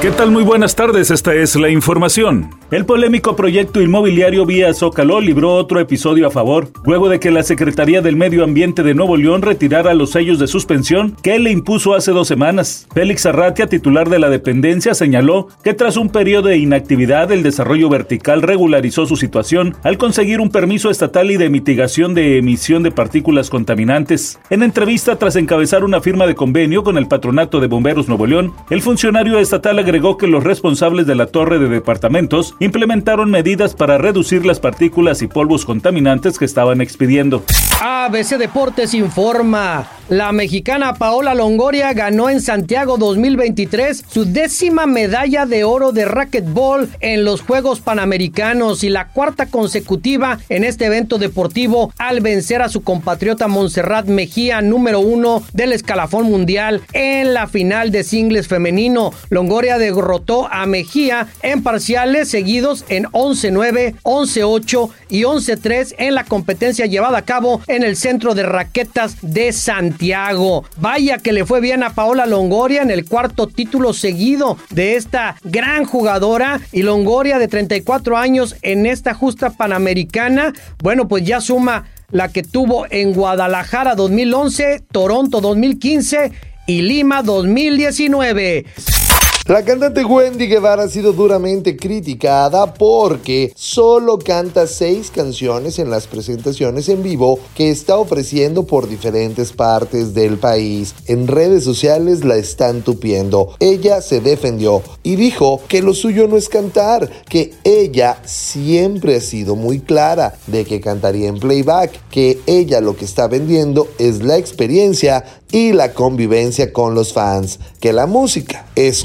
¿Qué tal? Muy buenas tardes, esta es la información. El polémico proyecto inmobiliario vía Zócalo libró otro episodio a favor, luego de que la Secretaría del Medio Ambiente de Nuevo León retirara los sellos de suspensión que le impuso hace dos semanas. Félix Arratia, titular de la dependencia, señaló que tras un periodo de inactividad el desarrollo vertical regularizó su situación al conseguir un permiso estatal y de mitigación de emisión de partículas contaminantes. En entrevista tras encabezar una firma de convenio con el Patronato de Bomberos Nuevo León, el funcionario estatal agregó que los responsables de la torre de departamentos implementaron medidas para reducir las partículas y polvos contaminantes que estaban expidiendo. ABC Deportes informa. La mexicana Paola Longoria ganó en Santiago 2023 su décima medalla de oro de racquetball en los Juegos Panamericanos y la cuarta consecutiva en este evento deportivo al vencer a su compatriota Montserrat Mejía, número uno del escalafón mundial en la final de singles femenino. Longoria derrotó a Mejía en parciales seguidos en 11-9, 11-8 y 11-3 en la competencia llevada a cabo en el centro de raquetas de Santiago. Vaya que le fue bien a Paola Longoria en el cuarto título seguido de esta gran jugadora y Longoria de 34 años en esta justa panamericana. Bueno, pues ya suma la que tuvo en Guadalajara 2011, Toronto 2015 y Lima 2019. La cantante Wendy Guevara ha sido duramente criticada porque solo canta seis canciones en las presentaciones en vivo que está ofreciendo por diferentes partes del país. En redes sociales la están tupiendo. Ella se defendió y dijo que lo suyo no es cantar, que ella siempre ha sido muy clara de que cantaría en playback, que ella lo que está vendiendo es la experiencia y la convivencia con los fans, que la música es